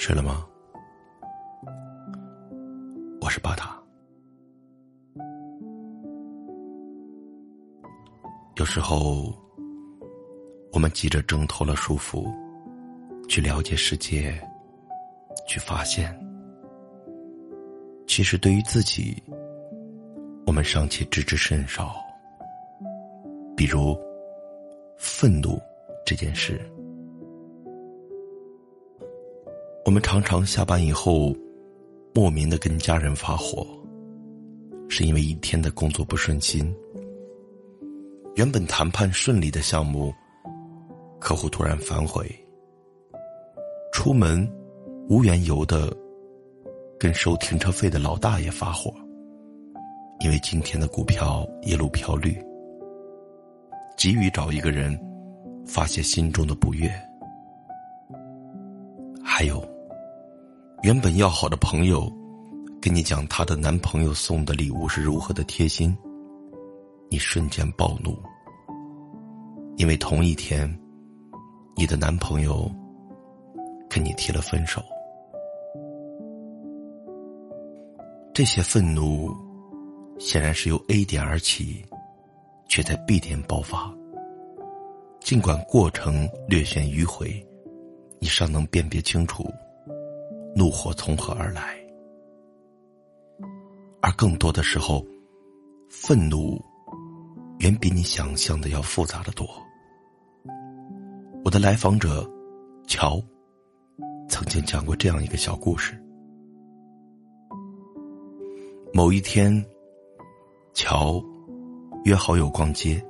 睡了吗？我是巴塔。有时候，我们急着挣脱了束缚，去了解世界，去发现，其实对于自己，我们尚且知之甚少。比如，愤怒这件事。我们常常下班以后，莫名的跟家人发火，是因为一天的工作不顺心。原本谈判顺利的项目，客户突然反悔。出门，无缘由的跟收停车费的老大爷发火，因为今天的股票一路飘绿。急于找一个人发泄心中的不悦。还有，原本要好的朋友，跟你讲她的男朋友送的礼物是如何的贴心，你瞬间暴怒，因为同一天，你的男朋友跟你提了分手。这些愤怒，显然是由 A 点而起，却在 B 点爆发。尽管过程略显迂回。你尚能辨别清楚，怒火从何而来，而更多的时候，愤怒远比你想象的要复杂的多。我的来访者乔曾经讲过这样一个小故事：某一天，乔约好友逛街，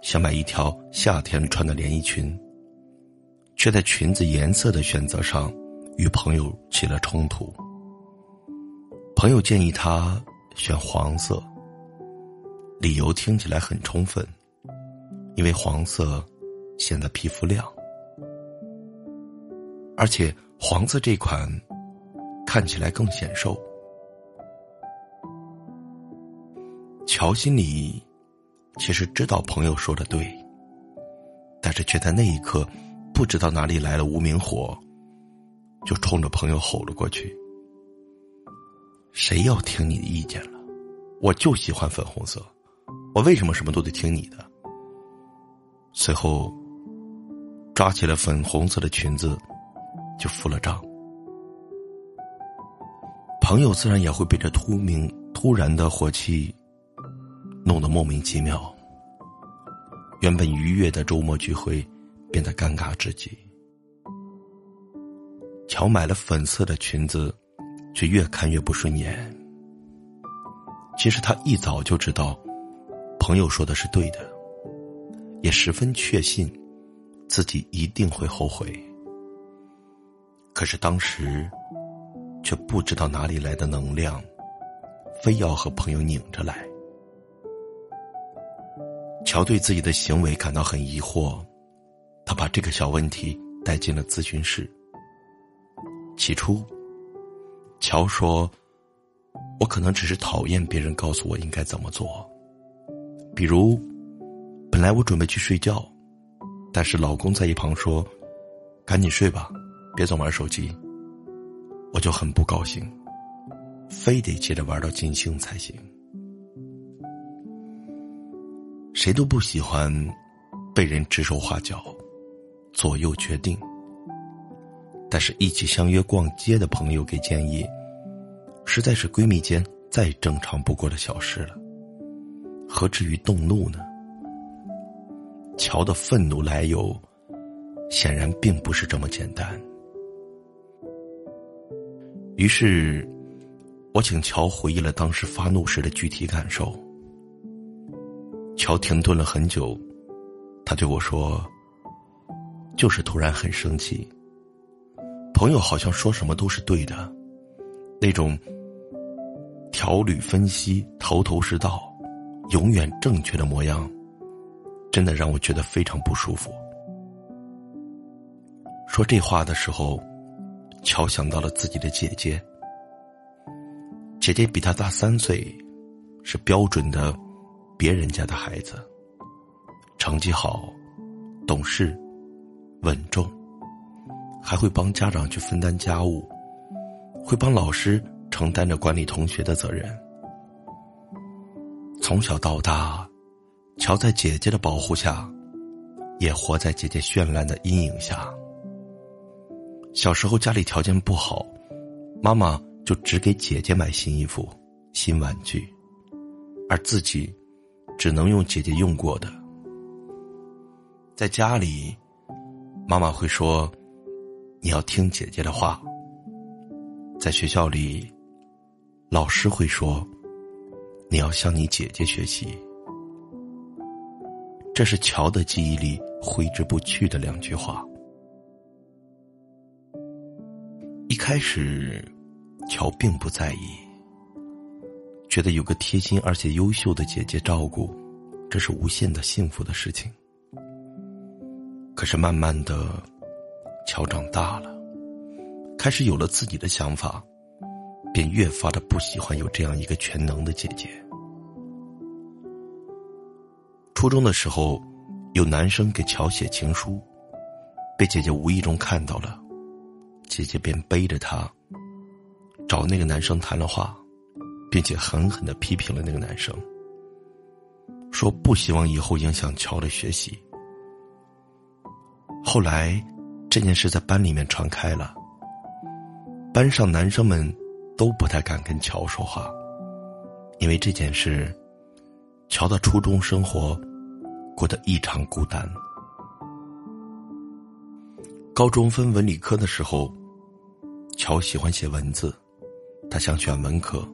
想买一条夏天穿的连衣裙。却在裙子颜色的选择上与朋友起了冲突。朋友建议他选黄色，理由听起来很充分，因为黄色显得皮肤亮，而且黄色这款看起来更显瘦。乔心里其实知道朋友说的对，但是却在那一刻。不知道哪里来了无名火，就冲着朋友吼了过去。谁要听你的意见了？我就喜欢粉红色，我为什么什么都得听你的？随后，抓起了粉红色的裙子，就付了账。朋友自然也会被这突明突然的火气弄得莫名其妙。原本愉悦的周末聚会。变得尴尬至极。乔买了粉色的裙子，却越看越不顺眼。其实他一早就知道，朋友说的是对的，也十分确信，自己一定会后悔。可是当时，却不知道哪里来的能量，非要和朋友拧着来。乔对自己的行为感到很疑惑。他把这个小问题带进了咨询室。起初，乔说：“我可能只是讨厌别人告诉我应该怎么做。比如，本来我准备去睡觉，但是老公在一旁说：‘赶紧睡吧，别总玩手机。’我就很不高兴，非得接着玩到尽兴才行。谁都不喜欢被人指手画脚。”左右决定，但是一起相约逛街的朋友给建议，实在是闺蜜间再正常不过的小事了，何至于动怒呢？乔的愤怒来由，显然并不是这么简单。于是，我请乔回忆了当时发怒时的具体感受。乔停顿了很久，他对我说。就是突然很生气，朋友好像说什么都是对的，那种条理分析、头头是道、永远正确的模样，真的让我觉得非常不舒服。说这话的时候，乔想到了自己的姐姐，姐姐比他大三岁，是标准的别人家的孩子，成绩好，懂事。稳重，还会帮家长去分担家务，会帮老师承担着管理同学的责任。从小到大，乔在姐姐的保护下，也活在姐姐绚烂的阴影下。小时候家里条件不好，妈妈就只给姐姐买新衣服、新玩具，而自己只能用姐姐用过的。在家里，妈妈会说：“你要听姐姐的话。”在学校里，老师会说。你要向你姐姐学习，这是乔的记忆里挥之不去的两句话。一开始，乔并不在意，觉得有个贴心而且优秀的姐姐照顾，这是无限的幸福的事情。可是慢慢的，乔长大了，开始有了自己的想法。便越发的不喜欢有这样一个全能的姐姐。初中的时候，有男生给乔写情书，被姐姐无意中看到了，姐姐便背着他找那个男生谈了话，并且狠狠的批评了那个男生，说不希望以后影响乔的学习。后来，这件事在班里面传开了，班上男生们。都不太敢跟乔说话，因为这件事，乔的初中生活过得异常孤单。高中分文理科的时候，乔喜欢写文字，他想选文科，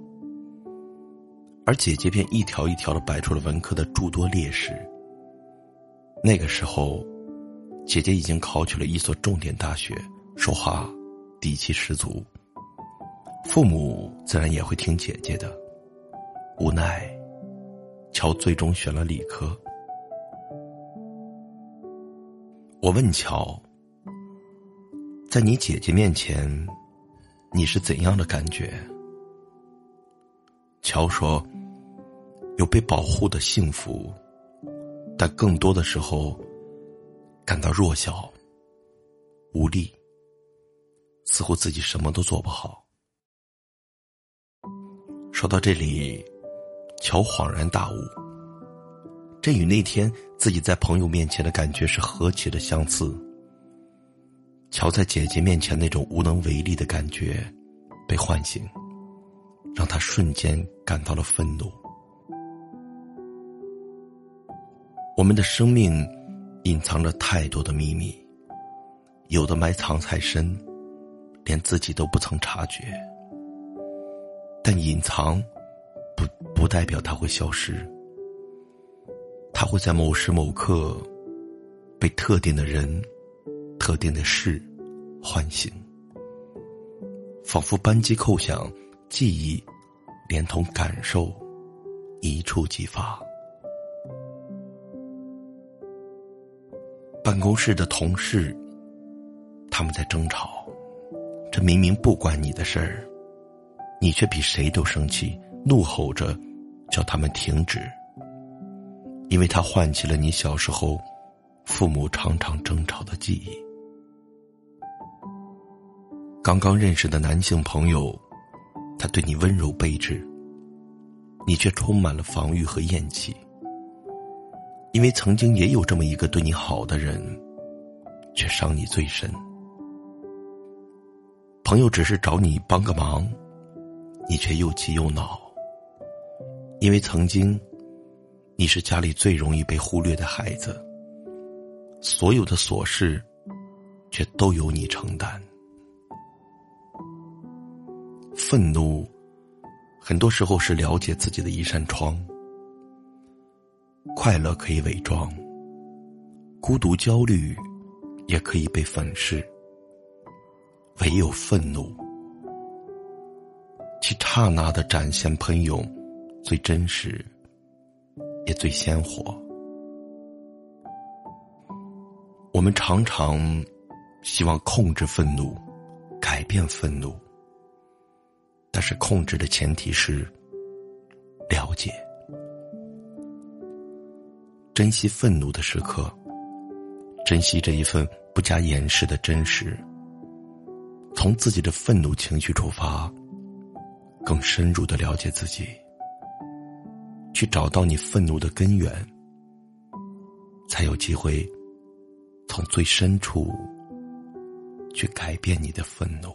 而姐姐便一条一条的摆出了文科的诸多劣势。那个时候，姐姐已经考取了一所重点大学，说话底气十足。父母自然也会听姐姐的，无奈，乔最终选了理科。我问乔：“在你姐姐面前，你是怎样的感觉？”乔说：“有被保护的幸福，但更多的时候，感到弱小、无力，似乎自己什么都做不好。”说到这里，乔恍然大悟。这与那天自己在朋友面前的感觉是何其的相似。乔在姐姐面前那种无能为力的感觉，被唤醒，让他瞬间感到了愤怒。我们的生命隐藏着太多的秘密，有的埋藏太深，连自己都不曾察觉。但隐藏，不不代表它会消失。它会在某时某刻，被特定的人、特定的事唤醒，仿佛扳机扣响，记忆连同感受一触即发。办公室的同事，他们在争吵，这明明不关你的事儿。你却比谁都生气，怒吼着，叫他们停止。因为他唤起了你小时候，父母常常争吵的记忆。刚刚认识的男性朋友，他对你温柔备至，你却充满了防御和厌弃。因为曾经也有这么一个对你好的人，却伤你最深。朋友只是找你帮个忙。你却又气又恼，因为曾经，你是家里最容易被忽略的孩子，所有的琐事，却都由你承担。愤怒，很多时候是了解自己的一扇窗。快乐可以伪装，孤独、焦虑，也可以被粉饰，唯有愤怒。其刹那的展现喷涌，最真实，也最鲜活。我们常常希望控制愤怒，改变愤怒，但是控制的前提是了解，珍惜愤怒的时刻，珍惜这一份不加掩饰的真实，从自己的愤怒情绪出发，更深入的了解自己，去找到你愤怒的根源，才有机会从最深处去改变你的愤怒。